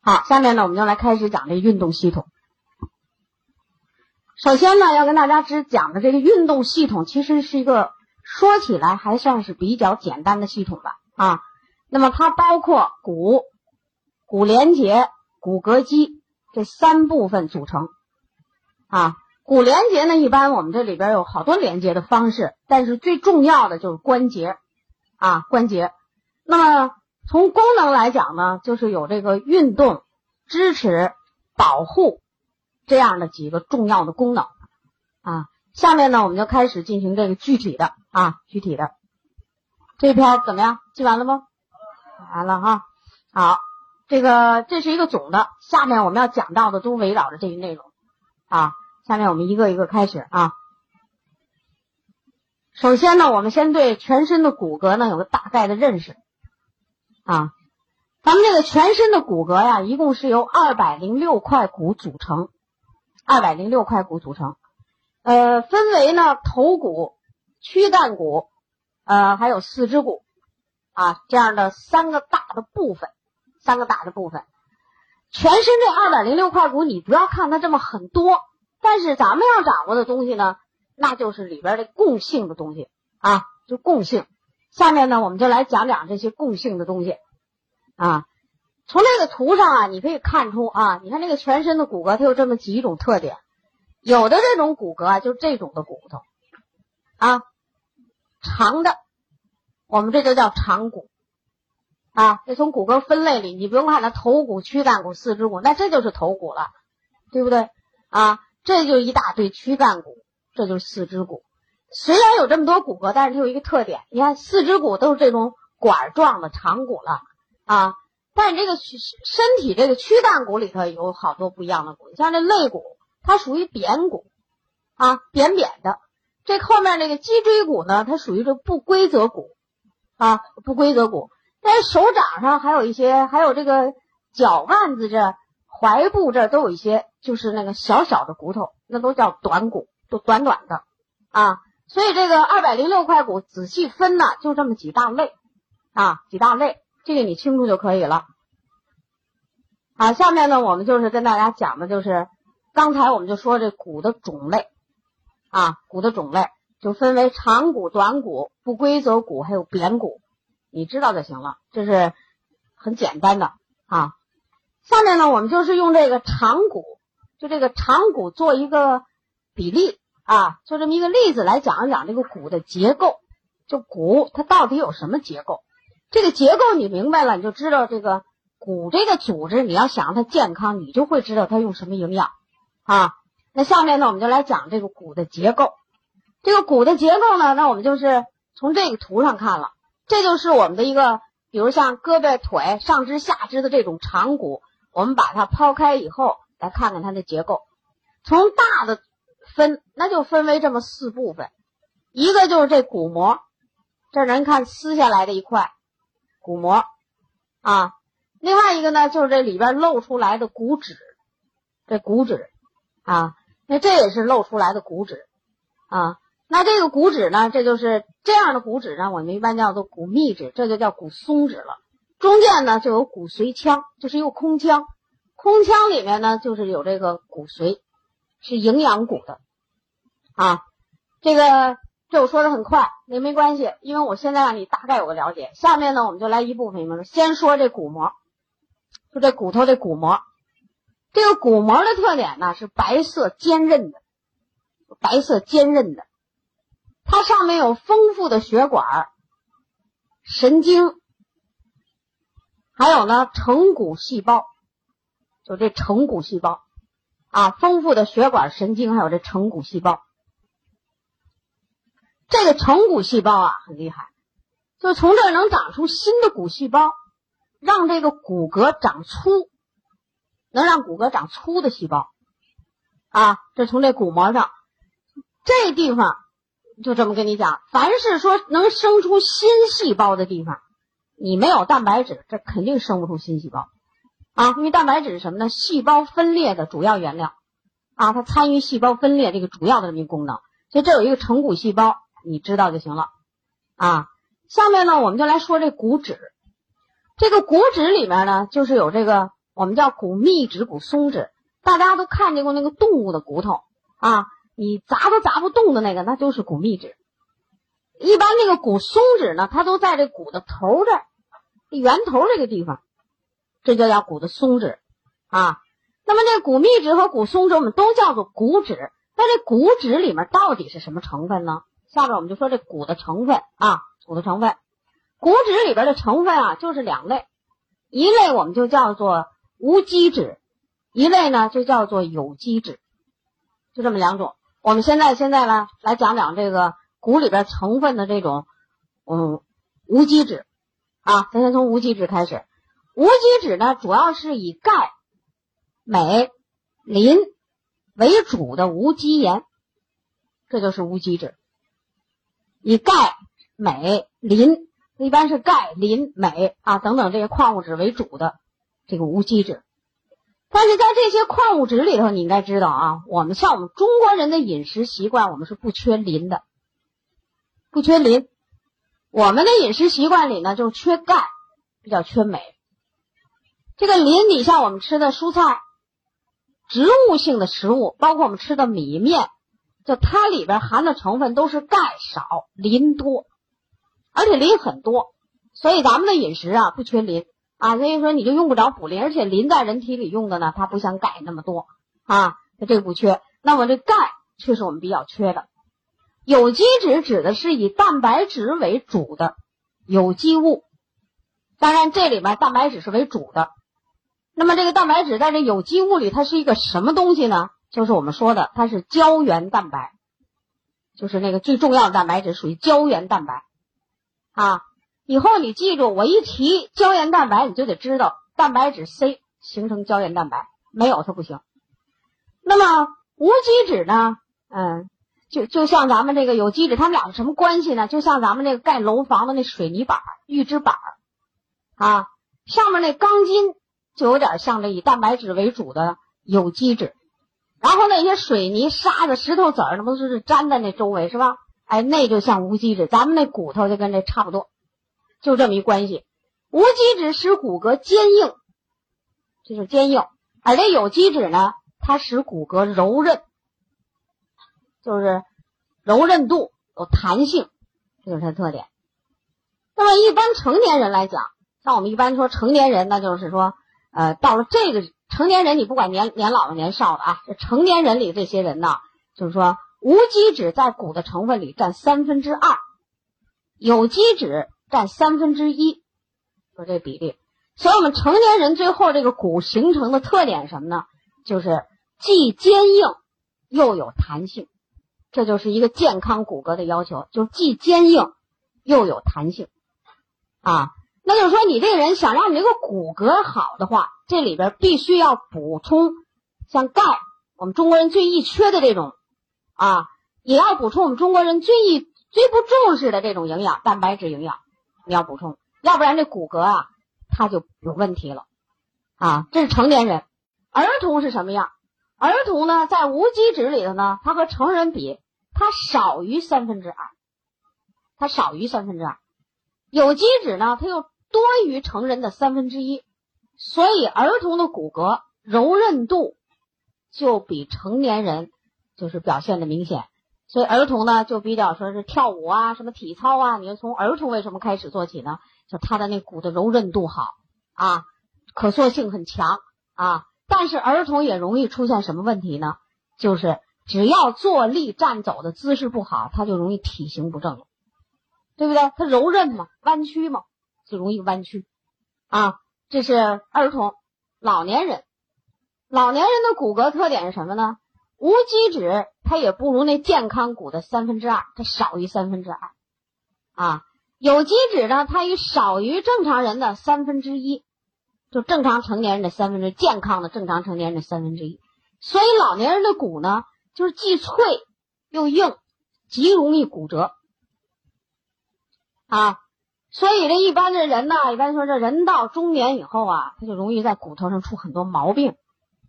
好，下面呢，我们就来开始讲这运动系统。首先呢，要跟大家只讲的这个运动系统，其实是一个说起来还算是比较简单的系统吧。啊，那么它包括骨、骨连结、骨骼肌这三部分组成。啊，骨连结呢，一般我们这里边有好多连接的方式，但是最重要的就是关节。啊，关节。那么从功能来讲呢，就是有这个运动、支持、保护这样的几个重要的功能。啊，下面呢，我们就开始进行这个具体的啊，具体的这篇怎么样？记完了吗？完了哈。好，这个这是一个总的，下面我们要讲到的都围绕着这一内容。啊，下面我们一个一个开始啊。首先呢，我们先对全身的骨骼呢有个大概的认识啊。咱们这个全身的骨骼呀，一共是由二百零六块骨组成，二百零六块骨组成，呃，分为呢头骨、躯干骨，呃，还有四肢骨啊这样的三个大的部分，三个大的部分。全身这二百零六块骨，你不要看它这么很多，但是咱们要掌握的东西呢。那就是里边的共性的东西啊，就共性。下面呢，我们就来讲讲这些共性的东西啊。从这个图上啊，你可以看出啊，你看这个全身的骨骼，它有这么几种特点。有的这种骨骼啊，就是这种的骨头啊，长的，我们这就叫长骨啊。这从骨骼分类里，你不用看它头骨、躯干骨、四肢骨，那这就是头骨了，对不对啊？这就一大堆躯干骨。这就是四肢骨，虽然有这么多骨骼，但是它有一个特点。你看，四肢骨都是这种管状的长骨了啊，但是这个身体这个躯干骨里头有好多不一样的骨，像这肋骨，它属于扁骨啊，扁扁的。这后面这个脊椎骨呢，它属于这不规则骨啊，不规则骨。在手掌上还有一些，还有这个脚腕子这、踝部这都有一些，就是那个小小的骨头，那都叫短骨。都短短的啊，所以这个二百零六块骨仔细分呢，就这么几大类啊，几大类，这个你清楚就可以了。好，下面呢，我们就是跟大家讲的，就是刚才我们就说这骨的种类啊，骨的种类就分为长骨、短骨、不规则骨，还有扁骨，你知道就行了，这是很简单的啊。下面呢，我们就是用这个长骨，就这个长骨做一个。比例啊，就这么一个例子来讲一讲这个骨的结构。就骨它到底有什么结构？这个结构你明白了，你就知道这个骨这个组织，你要想让它健康，你就会知道它用什么营养啊。那下面呢，我们就来讲这个骨的结构。这个骨的结构呢，那我们就是从这个图上看了，这就是我们的一个，比如像胳膊、腿、上肢、下肢的这种长骨，我们把它抛开以后，来看看它的结构，从大的。分那就分为这么四部分，一个就是这骨膜，这人看撕下来的一块骨膜啊，另外一个呢就是这里边露出来的骨质，这骨质啊，那这也是露出来的骨质啊，那这个骨质呢，这就是这样的骨质呢，我们一般叫做骨密质，这就叫骨松质了。中间呢就有骨髓腔，就是一个空腔，空腔里面呢就是有这个骨髓，是营养骨的。啊，这个这我说的很快，也没关系，因为我现在让你大概有个了解。下面呢，我们就来一部分，先说这骨膜，就这骨头这骨膜，这个骨膜的特点呢是白色坚韧的，白色坚韧的，它上面有丰富的血管、神经，还有呢成骨细胞，就这成骨细胞啊，丰富的血管、神经，还有这成骨细胞。这个成骨细胞啊很厉害，就从这儿能长出新的骨细胞，让这个骨骼长粗，能让骨骼长粗的细胞啊。这从这骨膜上，这地方就这么跟你讲，凡是说能生出新细胞的地方，你没有蛋白质，这肯定生不出新细胞啊。因为蛋白质是什么呢？细胞分裂的主要原料啊，它参与细胞分裂这个主要的这么一个功能。所以这有一个成骨细胞。你知道就行了，啊，下面呢，我们就来说这骨质。这个骨质里面呢，就是有这个我们叫骨密质、骨松质。大家都看见过那个动物的骨头啊，你砸都砸不动的那个，那就是骨密质。一般那个骨松质呢，它都在这骨的头这儿，圆头这个地方，这就叫骨的松质啊。那么这骨密质和骨松质，我们都叫做骨脂。那这骨脂里面到底是什么成分呢？下边我们就说这骨的成分啊，骨的成分。骨脂里边的成分啊，就是两类，一类我们就叫做无机脂，一类呢就叫做有机质，就这么两种。我们现在现在呢来讲讲这个骨里边成分的这种嗯无机质啊，咱先从无机质开始。无机质呢，主要是以钙、镁、磷为主的无机盐，这就是无机质。以钙、镁、磷。一般是钙、磷、镁啊等等这些矿物质为主的这个无机质，但是在这些矿物质里头，你应该知道啊，我们像我们中国人的饮食习惯，我们是不缺磷的，不缺磷。我们的饮食习惯里呢，就是缺钙，比较缺镁。这个磷，你像我们吃的蔬菜、植物性的食物，包括我们吃的米面，就它里边含的成分都是钙少，磷多。而且磷很多，所以咱们的饮食啊不缺磷啊，所以说你就用不着补磷。而且磷在人体里用的呢，它不像钙那么多啊，它这个不缺。那么这钙却是我们比较缺的。有机质指的是以蛋白质为主的有机物，当然这里面蛋白质是为主的。那么这个蛋白质在这有机物里，它是一个什么东西呢？就是我们说的，它是胶原蛋白，就是那个最重要的蛋白质，属于胶原蛋白。啊，以后你记住，我一提胶原蛋白，你就得知道蛋白质 C 形成胶原蛋白，没有它不行。那么无机质呢？嗯，就就像咱们这个有机质，它们俩是什么关系呢？就像咱们那个盖楼房的那水泥板、预制板啊，上面那钢筋就有点像这以蛋白质为主的有机质，然后那些水泥、沙子、石头子儿，那不是粘在那周围是吧？哎，那就像无机质，咱们那骨头就跟这差不多，就这么一关系。无机质使骨骼坚硬，就是坚硬；而这有机质呢，它使骨骼柔韧，就是柔韧度有弹性，这就是它特点。那么一般成年人来讲，像我们一般说成年人，那就是说，呃，到了这个成年人，你不管年年老的年少的啊，这成年人里这些人呢，就是说。无机质在骨的成分里占三分之二，有机质占三分之一，说这比例。所以我们成年人最后这个骨形成的特点什么呢？就是既坚硬又有弹性，这就是一个健康骨骼的要求，就是既坚硬又有弹性啊。那就是说，你这个人想让你这个骨骼好的话，这里边必须要补充像钙，我们中国人最易缺的这种。啊，也要补充我们中国人最易最不重视的这种营养，蛋白质营养，你要补充，要不然这骨骼啊，它就有问题了。啊，这是成年人，儿童是什么样？儿童呢，在无机质里头呢，它和成人比，它少于三分之二，它少于三分之二。有机质呢，它又多于成人的三分之一，所以儿童的骨骼柔韧度就比成年人。就是表现的明显，所以儿童呢就比较说是跳舞啊，什么体操啊，你就从儿童为什么开始做起呢？就他的那骨的柔韧度好啊，可塑性很强啊。但是儿童也容易出现什么问题呢？就是只要坐立站走的姿势不好，他就容易体型不正，对不对？他柔韧嘛，弯曲嘛，就容易弯曲啊。这是儿童，老年人，老年人的骨骼特点是什么呢？无机质它也不如那健康骨的三分之二，它少于三分之二，啊，有机质呢，它也少于正常人的三分之一，就正常成年人的三分之健康的正常成年人的三分之一，所以老年人的骨呢，就是既脆又硬，极容易骨折，啊，所以这一般的人呢，一般说这人到中年以后啊，他就容易在骨头上出很多毛病，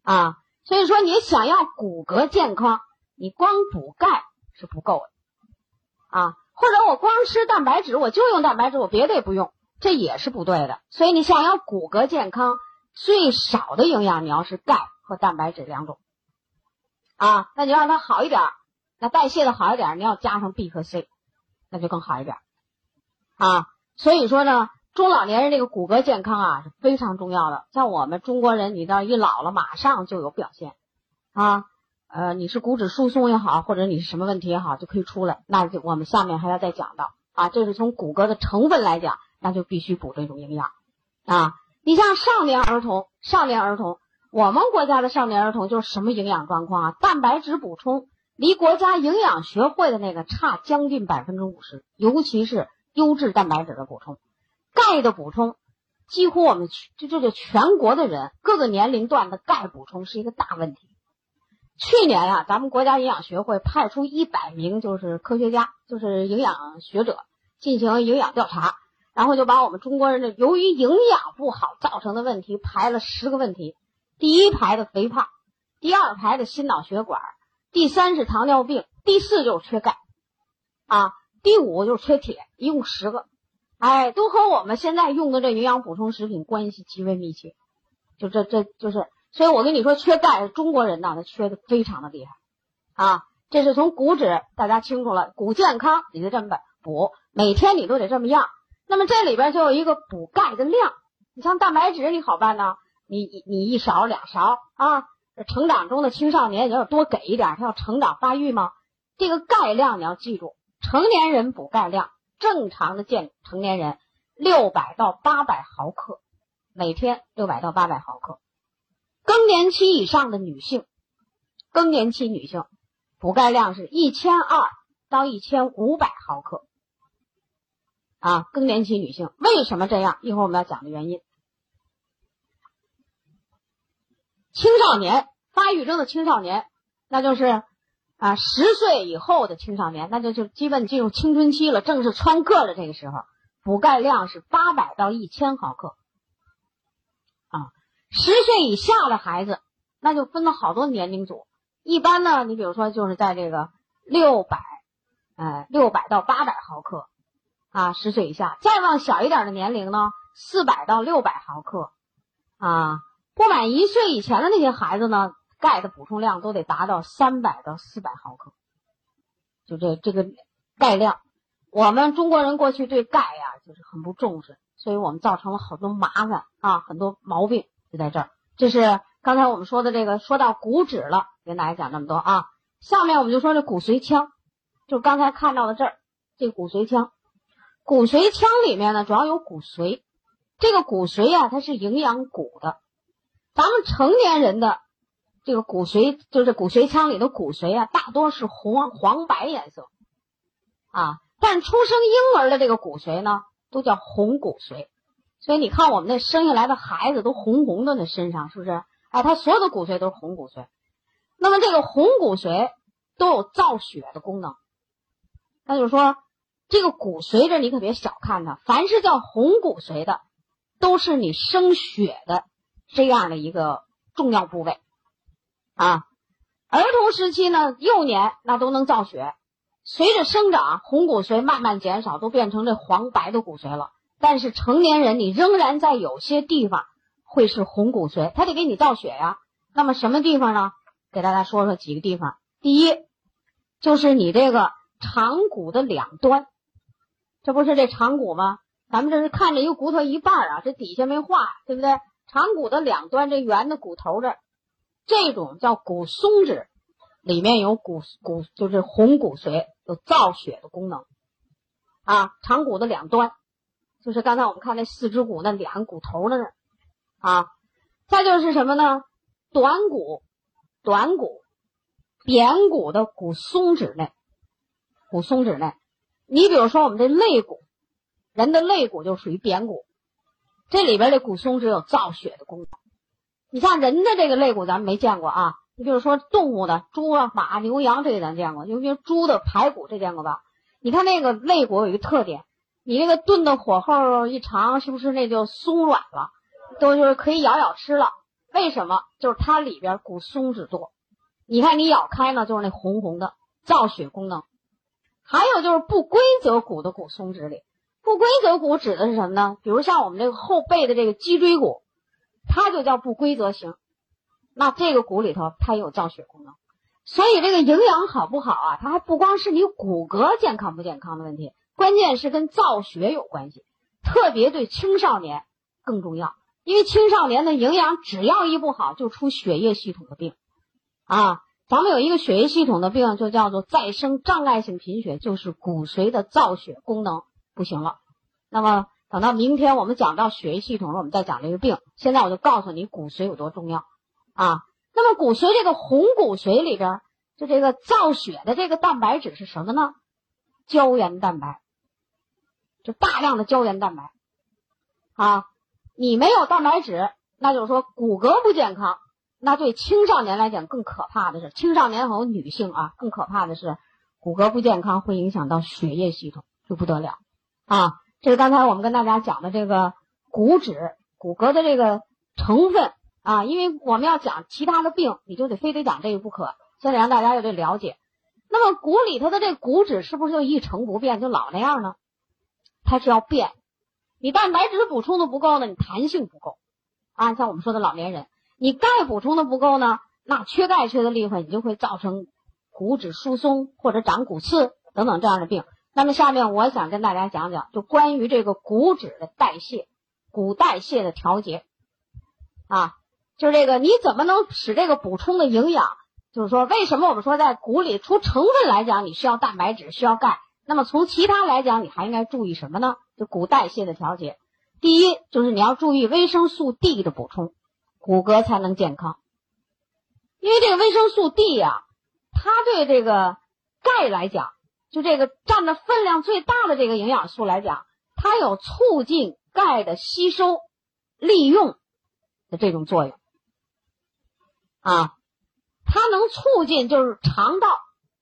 啊。所以说，你想要骨骼健康，你光补钙是不够的啊。或者我光吃蛋白质，我就用蛋白质，我别的也不用，这也是不对的。所以你想要骨骼健康，最少的营养你要是钙和蛋白质两种啊，那你让它好一点，那代谢的好一点，你要加上 B 和 C，那就更好一点啊。所以说呢，中老年人这个骨骼健康啊是非常重要的。像我们中国人，你到一老了，马上就有表现啊。呃，你是骨质疏松也好，或者你是什么问题也好，就可以出来。那就我们下面还要再讲到啊，这是从骨骼的成分来讲，那就必须补这种营养啊。你像少年儿童，少年儿童，我们国家的少年儿童就是什么营养状况啊？蛋白质补充离国家营养学会的那个差将近百分之五十，尤其是优质蛋白质的补充，钙的补充，几乎我们就这就全国的人各个年龄段的钙补充是一个大问题。去年呀，咱们国家营养学会派出一百名就是科学家，就是营养学者进行营养调查，然后就把我们中国人的由于营养不好造成的问题排了十个问题，第一排的肥胖，第二排的心脑血管，第三是糖尿病，第四就是缺钙，啊，第五就是缺铁，一共十个，哎，都和我们现在用的这营养补充食品关系极为密切，就这这就是。所以我跟你说，缺钙，中国人呢，他缺的非常的厉害，啊，这是从骨质，大家清楚了，骨健康你就这么补，每天你都得这么样。那么这里边就有一个补钙的量，你像蛋白质，你好办呢，你你一勺两勺啊，成长中的青少年你要多给一点，他要成长发育吗？这个钙量你要记住，成年人补钙量，正常的健成年人六百到八百毫克，每天六百到八百毫克。更年期以上的女性，更年期女性补钙量是一千二到一千五百毫克啊。更年期女性为什么这样？一会儿我们要讲的原因。青少年发育中的青少年，那就是啊十岁以后的青少年，那就就基本进入青春期了，正是蹿个的这个时候，补钙量是八百到一千毫克。啊，十岁以下的孩子，那就分了好多年龄组。一般呢，你比如说就是在这个六百，呃，六百到八百毫克啊，十岁以下。再往小一点的年龄呢，四百到六百毫克啊。不满一岁以前的那些孩子呢，钙的补充量都得达到三百到四百毫克。就这这个钙量，我们中国人过去对钙呀就是很不重视，所以我们造成了好多麻烦啊，很多毛病。就在这儿，这是刚才我们说的这个，说到骨质了，跟大家讲这么多啊。下面我们就说这骨髓腔，就刚才看到的这儿，这骨髓腔，骨髓腔里面呢主要有骨髓，这个骨髓啊它是营养骨的。咱们成年人的这个骨髓，就是骨髓腔里的骨髓啊，大多是红黄白颜色啊，但出生婴儿的这个骨髓呢，都叫红骨髓。所以你看，我们那生下来的孩子都红红的，那身上是不是？哎，他所有的骨髓都是红骨髓。那么这个红骨髓都有造血的功能。那就是说，这个骨髓这你可别小看它，凡是叫红骨髓的，都是你生血的这样的一个重要部位啊。儿童时期呢，幼年那都能造血，随着生长，红骨髓慢慢减少，都变成这黄白的骨髓了。但是成年人，你仍然在有些地方会是红骨髓，它得给你造血呀。那么什么地方呢？给大家说说几个地方。第一，就是你这个长骨的两端，这不是这长骨吗？咱们这是看着一个骨头一半啊，这底下没画，对不对？长骨的两端，这圆的骨头这，这种叫骨松脂，里面有骨骨，就是红骨髓，有造血的功能啊。长骨的两端。就是刚才我们看那四肢骨那两个骨头那儿啊，再就是什么呢？短骨、短骨、扁骨的骨松脂内，骨松脂内。你比如说我们这肋骨，人的肋骨就属于扁骨，这里边的骨松脂有造血的功能。你像人的这个肋骨，咱们没见过啊。你比如说动物的猪啊、马、牛、羊这个咱见过，尤其是猪的排骨这见过吧？你看那个肋骨有一个特点。你那个炖的火候一长，是不是那就松软了？都就是可以咬咬吃了。为什么？就是它里边骨松脂多。你看你咬开呢，就是那红红的造血功能。还有就是不规则骨的骨松脂里，不规则骨指的是什么呢？比如像我们这个后背的这个脊椎骨，它就叫不规则型。那这个骨里头它也有造血功能，所以这个营养好不好啊？它还不光是你骨骼健康不健康的问题，关键是跟造血有关系，特别对青少年更重要，因为青少年的营养只要一不好，就出血液系统的病啊。咱们有一个血液系统的病，就叫做再生障碍性贫血，就是骨髓的造血功能不行了。那么等到明天我们讲到血液系统了，我们再讲这个病。现在我就告诉你骨髓有多重要啊。那么骨髓这个红骨髓里边，就这个造血的这个蛋白质是什么呢？胶原蛋白，就大量的胶原蛋白啊。你没有蛋白质，那就是说骨骼不健康。那对青少年来讲更可怕的是，青少年和女性啊，更可怕的是骨骼不健康会影响到血液系统，就不得了啊。这是刚才我们跟大家讲的这个骨质骨骼的这个成分啊，因为我们要讲其他的病，你就得非得讲这个不可，先得让大家有这了解。那么骨里头的这骨质是不是就一成不变，就老那样呢？它是要变。你蛋白质补充的不够呢，你弹性不够啊。像我们说的老年人。你钙补充的不够呢，那缺钙缺的厉害，你就会造成骨质疏松或者长骨刺等等这样的病。那么下面我想跟大家讲讲，就关于这个骨质的代谢、骨代谢的调节啊，就是这个你怎么能使这个补充的营养？就是说，为什么我们说在骨里除成分来讲，你需要蛋白质、需要钙，那么从其他来讲，你还应该注意什么呢？就骨代谢的调节。第一，就是你要注意维生素 D 的补充。骨骼才能健康，因为这个维生素 D 呀，它对这个钙来讲，就这个占的分量最大的这个营养素来讲，它有促进钙的吸收、利用的这种作用啊，它能促进就是肠道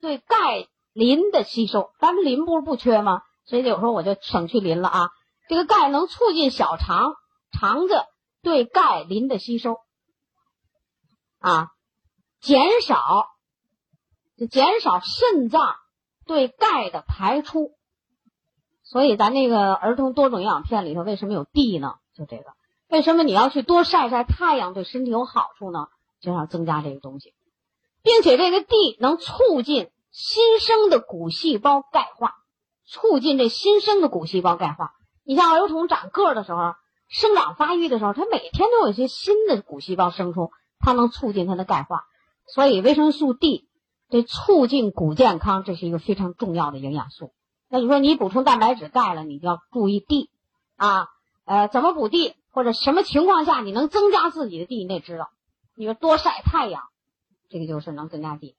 对钙磷的吸收，咱们磷不是不缺吗？所以有时候我就省去磷了啊。这个钙能促进小肠肠子。对钙磷的吸收啊，减少就减少肾脏对钙的排出，所以咱那个儿童多种营养片里头为什么有 D 呢？就这个，为什么你要去多晒晒太阳对身体有好处呢？就要增加这个东西，并且这个 D 能促进新生的骨细胞钙化，促进这新生的骨细胞钙化。你像儿童长个的时候。生长发育的时候，它每天都有一些新的骨细胞生出，它能促进它的钙化。所以维生素 D 对促进骨健康，这是一个非常重要的营养素。那你说你补充蛋白质、钙了，你就要注意 D 啊，呃，怎么补 D，或者什么情况下你能增加自己的 D，你得知道。你说多晒太阳，这个就是能增加 D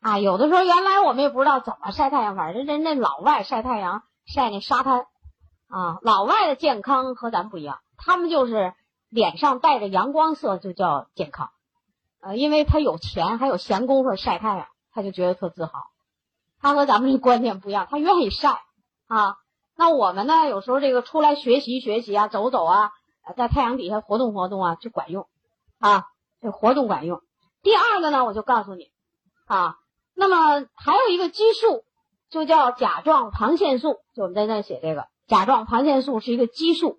啊。有的时候原来我们也不知道怎么晒太阳，反正人那老外晒太阳晒那沙滩啊，老外的健康和咱不一样。他们就是脸上带着阳光色就叫健康，呃，因为他有钱还有闲工夫晒太阳，他就觉得特自豪。他和咱们这观念不一样，他愿意晒啊。那我们呢，有时候这个出来学习学习啊，走走啊，在太阳底下活动活动啊，就管用啊，这活动管用。第二个呢，我就告诉你啊，那么还有一个激素，就叫甲状旁腺素，就我们在那写这个甲状旁腺素是一个激素。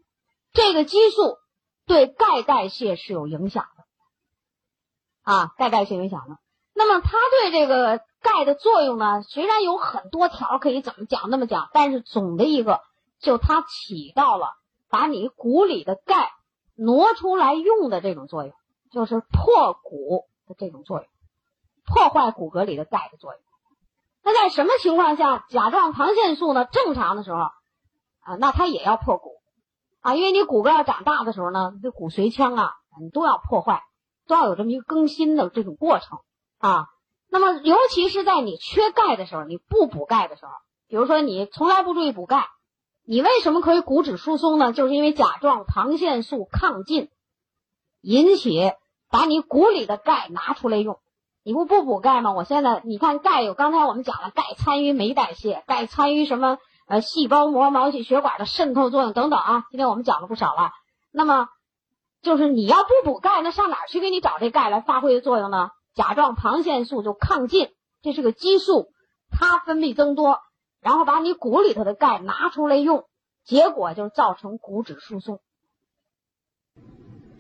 这个激素对钙代谢是有影响的，啊，钙代谢影响的。那么它对这个钙的作用呢，虽然有很多条可以怎么讲那么讲，但是总的一个，就它起到了把你骨里的钙挪出来用的这种作用，就是破骨的这种作用，破坏骨骼里的钙的作用。那在什么情况下，甲状旁腺素呢正常的时候，啊，那它也要破骨。啊，因为你骨骼要长大的时候呢，这骨髓腔啊，你都要破坏，都要有这么一个更新的这种过程啊。那么，尤其是在你缺钙的时候，你不补钙的时候，比如说你从来不注意补钙，你为什么可以骨质疏松呢？就是因为甲状旁腺素亢进，引起把你骨里的钙拿出来用。你不不补钙吗？我现在你看钙有，刚才我们讲了，钙参与酶代谢，钙参与什么？呃，细胞膜、毛细血管的渗透作用等等啊，今天我们讲了不少了。那么，就是你要不补钙，那上哪去给你找这钙来发挥的作用呢？甲状旁腺素就亢进，这是个激素，它分泌增多，然后把你骨里头的钙拿出来用，结果就造成骨质疏松。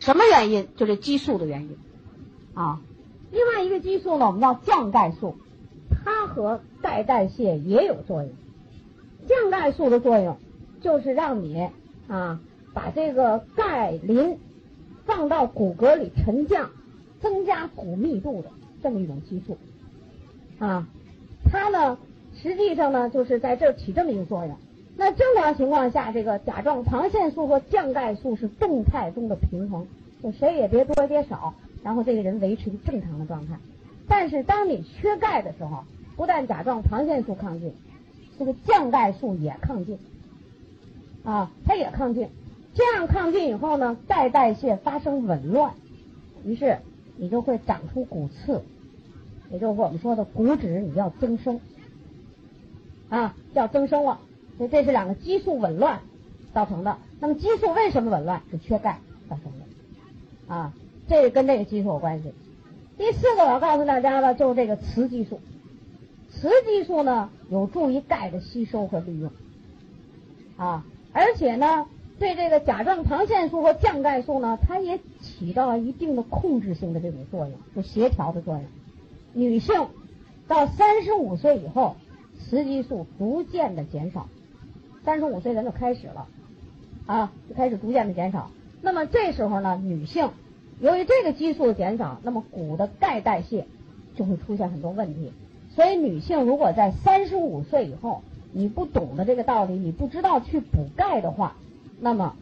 什么原因？就是激素的原因啊。另外一个激素呢，我们叫降钙素，它和钙代谢也有作用。降钙素的作用就是让你啊把这个钙磷放到骨骼里沉降，增加骨密度的这么一种激素啊。它呢，实际上呢，就是在这起这么一个作用。那正常情况下，这个甲状旁腺素和降钙素是动态中的平衡，就谁也别多也别少，然后这个人维持一个正常的状态。但是当你缺钙的时候，不但甲状旁腺素亢进，这个降钙素也亢进，啊，它也亢进。这样亢进以后呢，钙代谢发生紊乱，于是你就会长出骨刺，也就是我们说的骨质你要增生，啊，要增生了。所以这是两个激素紊乱造成的。那么激素为什么紊乱？是缺钙造成的啊，这跟这个激素有关系。第四个我要告诉大家的，就是这个雌激素。雌激素呢，有助于钙的吸收和利用啊，而且呢，对这个甲状旁腺素和降钙素呢，它也起到了一定的控制性的这种作用，就协调的作用。女性到三十五岁以后，雌激素逐渐的减少。三十五岁咱就开始了，啊，就开始逐渐的减少。那么这时候呢，女性由于这个激素的减少，那么骨的钙代谢就会出现很多问题。所以女性如果在三十五岁以后，你不懂得这个道理，你不知道去补钙的话，那么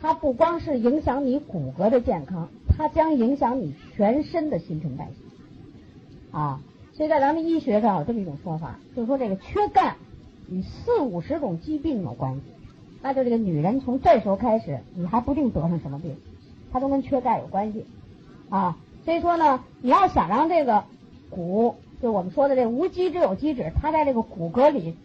它不光是影响你骨骼的健康，它将影响你全身的新陈代谢。啊，所以在咱们医学上有这么一种说法，就是说这个缺钙。与四五十种疾病有关系，那就这个女人从这时候开始，你还不定得上什么病，它都跟缺钙有关系啊。所以说呢，你要想让这个骨，就我们说的这无机质有机质，它在这个骨骼里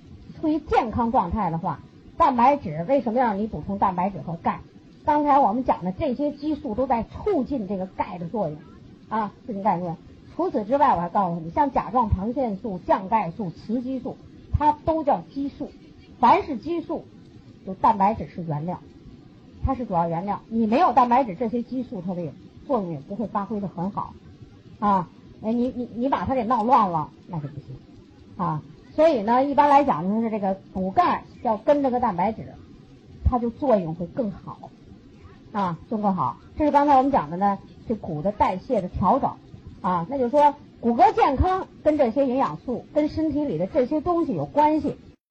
处于健康状态的话，蛋白质为什么要让你补充蛋白质和钙？刚才我们讲的这些激素都在促进这个钙的作用啊，这个概念。除此之外，我还告诉你，像甲状旁腺素、降钙素、雌激素。它都叫激素，凡是激素，就蛋白质是原料，它是主要原料。你没有蛋白质，这些激素它的作用也不会发挥的很好啊。哎，你你你把它给闹乱了，那就不行啊。所以呢，一般来讲就是这个补钙要跟着个蛋白质，它就作用会更好啊，就更好。这是刚才我们讲的呢，这骨的代谢的调整啊，那就是说。骨骼健康跟这些营养素、跟身体里的这些东西有关系，